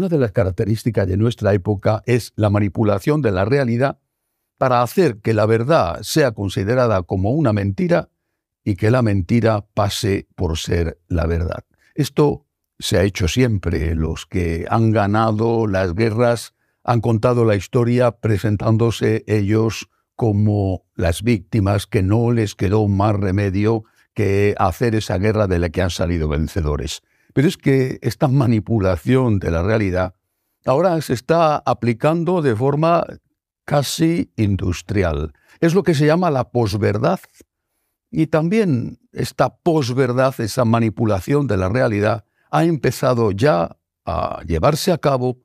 una de las características de nuestra época es la manipulación de la realidad para hacer que la verdad sea considerada como una mentira y que la mentira pase por ser la verdad. Esto se ha hecho siempre. Los que han ganado las guerras han contado la historia presentándose ellos como las víctimas que no les quedó más remedio que hacer esa guerra de la que han salido vencedores. Pero es que esta manipulación de la realidad ahora se está aplicando de forma casi industrial. Es lo que se llama la posverdad. Y también esta posverdad, esa manipulación de la realidad, ha empezado ya a llevarse a cabo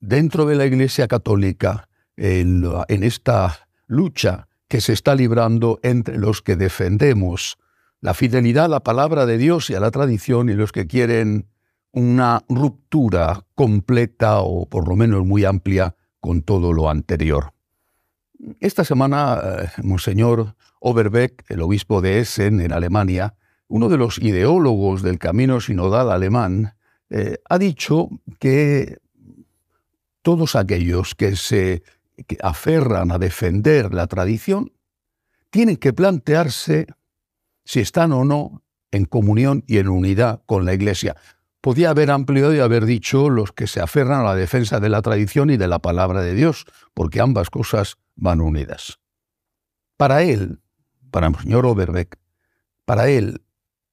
dentro de la Iglesia Católica en, en esta lucha que se está librando entre los que defendemos la fidelidad a la palabra de Dios y a la tradición y los que quieren una ruptura completa o por lo menos muy amplia con todo lo anterior. Esta semana, eh, Monseñor Oberbeck, el obispo de Essen, en Alemania, uno de los ideólogos del camino sinodal alemán, eh, ha dicho que todos aquellos que se aferran a defender la tradición tienen que plantearse si están o no en comunión y en unidad con la Iglesia. Podía haber ampliado y haber dicho los que se aferran a la defensa de la tradición y de la palabra de Dios, porque ambas cosas van unidas. Para él, para el señor Oberbeck, para él,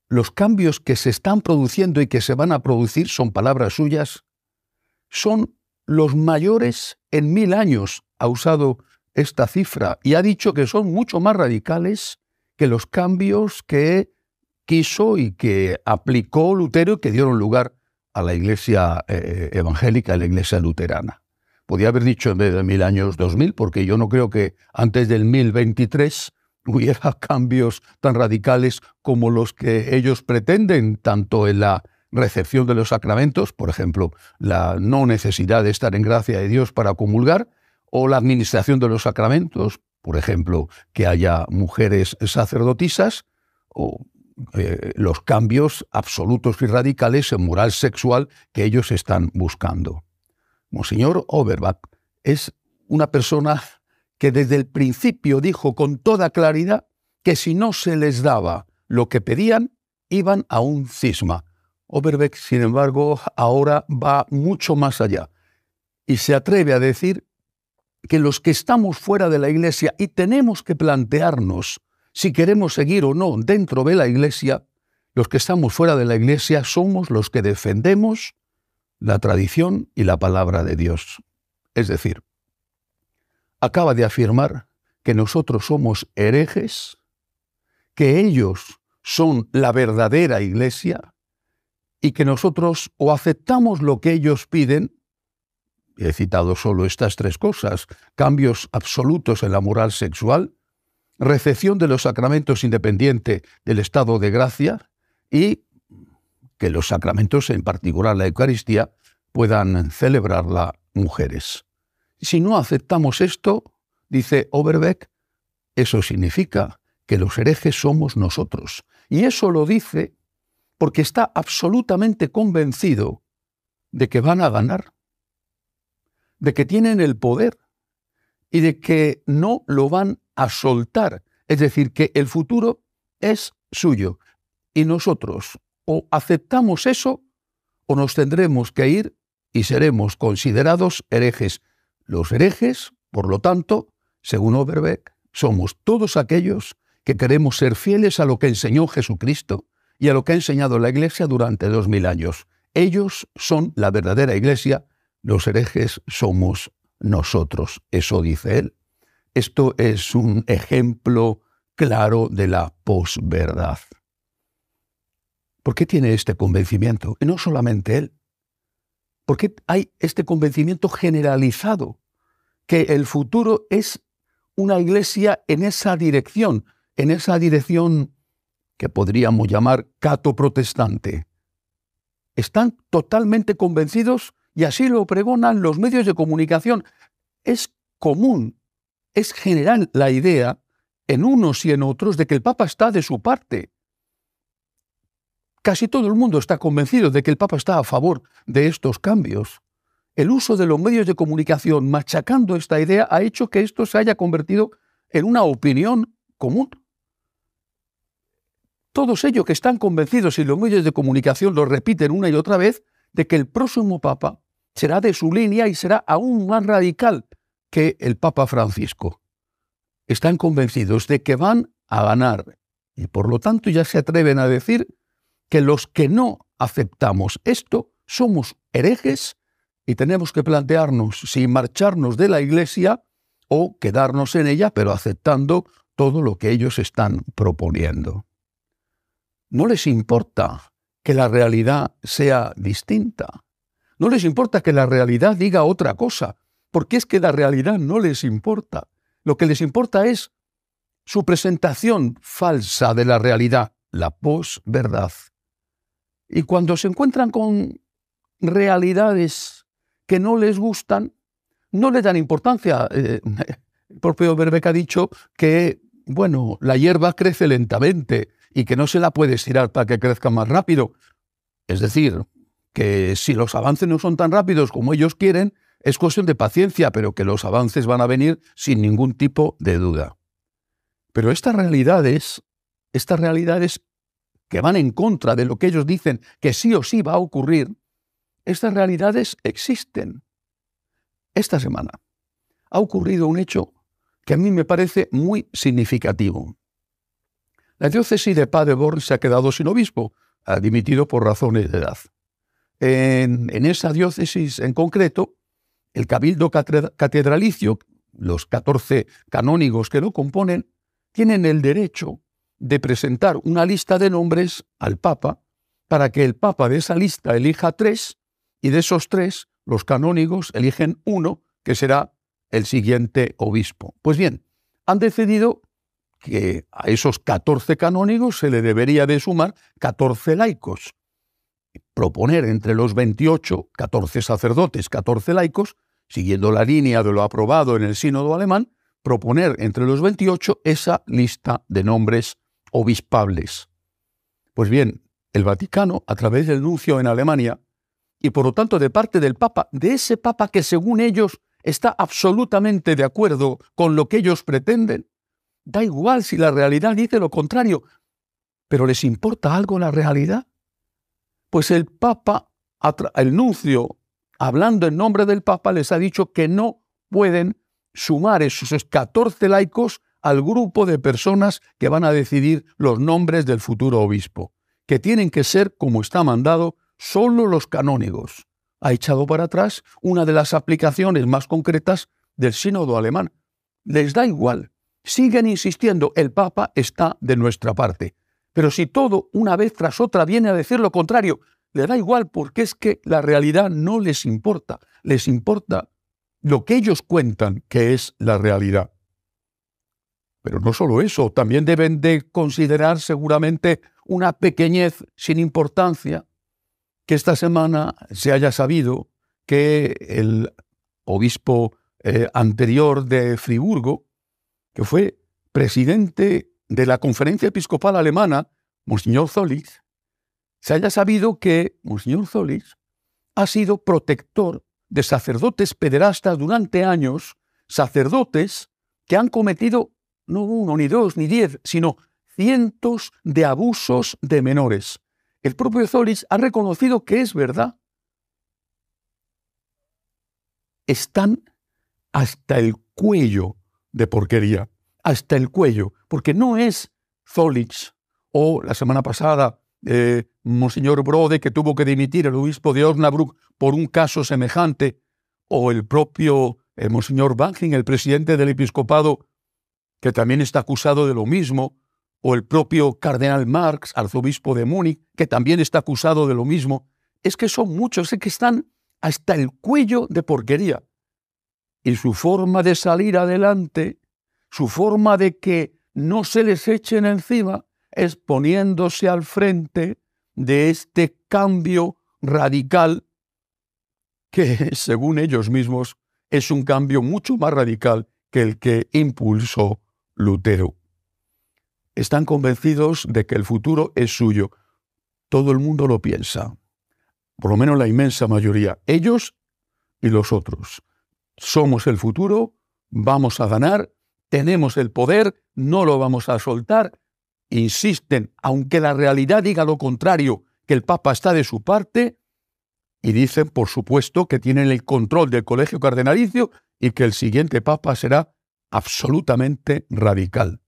los cambios que se están produciendo y que se van a producir, son palabras suyas, son los mayores en mil años, ha usado esta cifra, y ha dicho que son mucho más radicales que los cambios que quiso y que aplicó Lutero y que dieron lugar a la iglesia eh, evangélica, a la iglesia luterana. Podía haber dicho en vez de mil años dos mil, porque yo no creo que antes del 1023 hubiera cambios tan radicales como los que ellos pretenden, tanto en la recepción de los sacramentos, por ejemplo, la no necesidad de estar en gracia de Dios para comulgar, o la administración de los sacramentos, por ejemplo, que haya mujeres sacerdotisas o eh, los cambios absolutos y radicales en moral sexual que ellos están buscando. Monseñor Oberbach es una persona que desde el principio dijo con toda claridad que si no se les daba lo que pedían, iban a un cisma. Oberbeck, sin embargo, ahora va mucho más allá y se atreve a decir que los que estamos fuera de la Iglesia y tenemos que plantearnos si queremos seguir o no dentro de la Iglesia, los que estamos fuera de la Iglesia somos los que defendemos la tradición y la palabra de Dios. Es decir, acaba de afirmar que nosotros somos herejes, que ellos son la verdadera Iglesia y que nosotros o aceptamos lo que ellos piden he citado solo estas tres cosas, cambios absolutos en la moral sexual, recepción de los sacramentos independiente del estado de gracia y que los sacramentos, en particular la Eucaristía, puedan celebrarla mujeres. Si no aceptamos esto, dice Oberbeck, eso significa que los herejes somos nosotros. Y eso lo dice porque está absolutamente convencido de que van a ganar de que tienen el poder y de que no lo van a soltar. Es decir, que el futuro es suyo. Y nosotros o aceptamos eso o nos tendremos que ir y seremos considerados herejes. Los herejes, por lo tanto, según Oberbeck, somos todos aquellos que queremos ser fieles a lo que enseñó Jesucristo y a lo que ha enseñado la Iglesia durante dos mil años. Ellos son la verdadera Iglesia los herejes somos nosotros, eso dice él. Esto es un ejemplo claro de la posverdad. ¿Por qué tiene este convencimiento? Y no solamente él. ¿Por qué hay este convencimiento generalizado? Que el futuro es una iglesia en esa dirección, en esa dirección que podríamos llamar cato-protestante. Están totalmente convencidos y así lo pregonan los medios de comunicación. Es común, es general la idea en unos y en otros de que el Papa está de su parte. Casi todo el mundo está convencido de que el Papa está a favor de estos cambios. el uso de los medios de comunicación machacando esta idea ha hecho que esto se haya convertido en una opinión común. Todos ellos que están convencidos y los medios de comunicación lo repiten una y otra vez de que el próximo Papa será de su línea y será aún más radical que el Papa Francisco. Están convencidos de que van a ganar y por lo tanto ya se atreven a decir que los que no aceptamos esto somos herejes y tenemos que plantearnos si marcharnos de la Iglesia o quedarnos en ella, pero aceptando todo lo que ellos están proponiendo. No les importa que la realidad sea distinta. No les importa que la realidad diga otra cosa, porque es que la realidad no les importa. Lo que les importa es su presentación falsa de la realidad, la posverdad. Y cuando se encuentran con realidades que no les gustan, no le dan importancia. Eh, el propio Berbeck ha dicho que, bueno, la hierba crece lentamente y que no se la puede estirar para que crezca más rápido. Es decir, que si los avances no son tan rápidos como ellos quieren, es cuestión de paciencia, pero que los avances van a venir sin ningún tipo de duda. Pero estas realidades, estas realidades que van en contra de lo que ellos dicen que sí o sí va a ocurrir, estas realidades existen. Esta semana ha ocurrido un hecho que a mí me parece muy significativo. La diócesis de Paderborn se ha quedado sin obispo, ha dimitido por razones de edad. En, esa diócesis en concreto, el cabildo catedralicio, los 14 canónigos que lo componen, tienen el derecho de presentar una lista de nombres al Papa para que el Papa de esa lista elija tres y de esos tres los canónigos eligen uno que será el siguiente obispo. Pues bien, han decidido que a esos 14 canónigos se le debería de sumar 14 laicos. Proponer entre los 28, 14 sacerdotes, 14 laicos, siguiendo la línea de lo aprobado en el sínodo alemán, proponer entre los 28 esa lista de nombres obispables. Pues bien, el Vaticano, a través del nuncio en Alemania, y por lo tanto de parte del Papa, de ese Papa que según ellos está absolutamente de acuerdo con lo que ellos pretenden, da igual si la realidad dice lo contrario, pero ¿les importa algo la realidad? Pues el Papa, el nuncio, hablando en nombre del Papa, les ha dicho que no pueden sumar esos 14 laicos al grupo de personas que van a decidir los nombres del futuro obispo, que tienen que ser, como está mandado, solo los canónigos. Ha echado para atrás una de las aplicaciones más concretas del sínodo alemán. Les da igual. Siguen insistiendo, el Papa está de nuestra parte. Pero si todo, una vez tras otra, viene a decir lo contrario, le da igual porque es que la realidad no les importa. Les importa lo que ellos cuentan que es la realidad. Pero no solo eso, también deben de considerar seguramente una pequeñez sin importancia que esta semana se haya sabido que el obispo eh, anterior de Friburgo, que fue presidente de la Conferencia Episcopal Alemana, Monseñor Zollitz, se haya sabido que Monseñor Zollitz ha sido protector de sacerdotes pederastas durante años, sacerdotes que han cometido no uno, ni dos, ni diez, sino cientos de abusos de menores. El propio Zolis ha reconocido que es verdad. Están hasta el cuello de porquería, hasta el cuello, porque no es Zolich o la semana pasada eh, Monseñor Brode, que tuvo que dimitir el obispo de Osnabrück por un caso semejante, o el propio eh, Monseñor el presidente del episcopado, que también está acusado de lo mismo, o el propio cardenal Marx, arzobispo de Múnich, que también está acusado de lo mismo, es que son muchos, es que están hasta el cuello de porquería. Y su forma de salir adelante, su forma de que no se les echen encima, es poniéndose al frente de este cambio radical que, según ellos mismos, es un cambio mucho más radical que el que impulsó Lutero. Están convencidos de que el futuro es suyo. Todo el mundo lo piensa, por lo menos la inmensa mayoría. Ellos y los otros. Somos el futuro, vamos a ganar, tenemos el poder, no lo vamos a soltar. Insisten, aunque la realidad diga lo contrario, que el Papa está de su parte, y dicen, por supuesto, que tienen el control del colegio cardenalicio y que el siguiente Papa será absolutamente radical.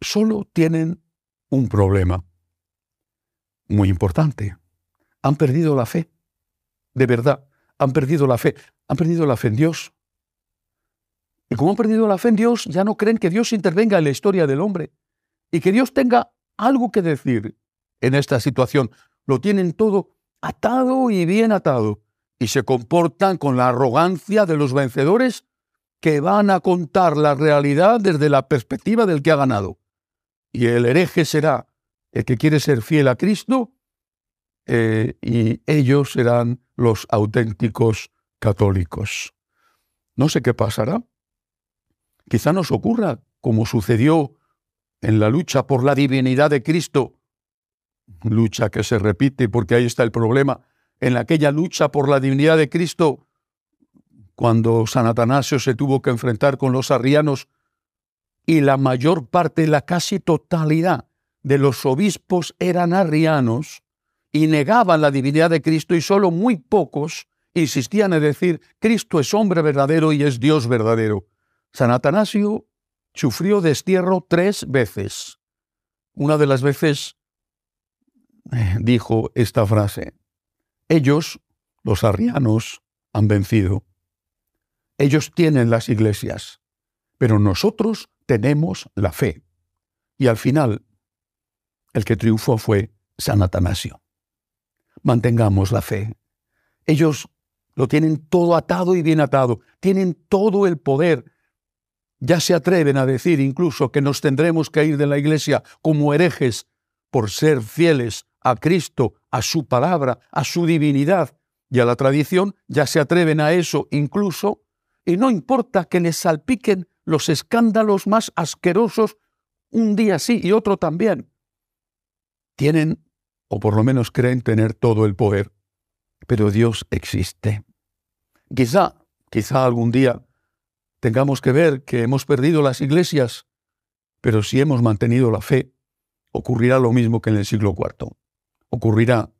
Solo tienen un problema muy importante. Han perdido la fe. De verdad, han perdido la fe. Han perdido la fe en Dios. Y como han perdido la fe en Dios, ya no creen que Dios intervenga en la historia del hombre y que Dios tenga algo que decir en esta situación. Lo tienen todo atado y bien atado y se comportan con la arrogancia de los vencedores que van a contar la realidad desde la perspectiva del que ha ganado. Y el hereje será el que quiere ser fiel a Cristo eh, y ellos serán los auténticos católicos. No sé qué pasará. Quizá nos ocurra, como sucedió en la lucha por la divinidad de Cristo, lucha que se repite porque ahí está el problema, en aquella lucha por la divinidad de Cristo, cuando San Atanasio se tuvo que enfrentar con los arrianos y la mayor parte, la casi totalidad de los obispos eran arrianos y negaban la divinidad de Cristo y solo muy pocos insistían en decir Cristo es hombre verdadero y es Dios verdadero. San Atanasio sufrió destierro tres veces. Una de las veces eh, dijo esta frase, ellos, los arrianos, han vencido. Ellos tienen las iglesias, pero nosotros tenemos la fe. Y al final, el que triunfó fue San Atanasio. Mantengamos la fe. Ellos lo tienen todo atado y bien atado, tienen todo el poder. Ya se atreven a decir incluso que nos tendremos que ir de la iglesia como herejes por ser fieles a Cristo, a su palabra, a su divinidad y a la tradición, ya se atreven a eso incluso, y no importa que les salpiquen los escándalos más asquerosos un día sí y otro también. Tienen, o por lo menos creen tener todo el poder, pero Dios existe. Quizá, quizá algún día tengamos que ver que hemos perdido las iglesias, pero si hemos mantenido la fe, ocurrirá lo mismo que en el siglo IV ocurrirá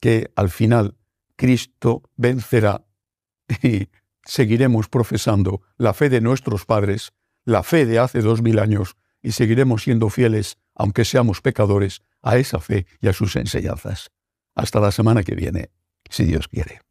que al final Cristo vencerá y seguiremos profesando la fe de nuestros padres, la fe de hace dos mil años, y seguiremos siendo fieles, aunque seamos pecadores, a esa fe y a sus enseñanzas. Hasta la semana que viene, si Dios quiere.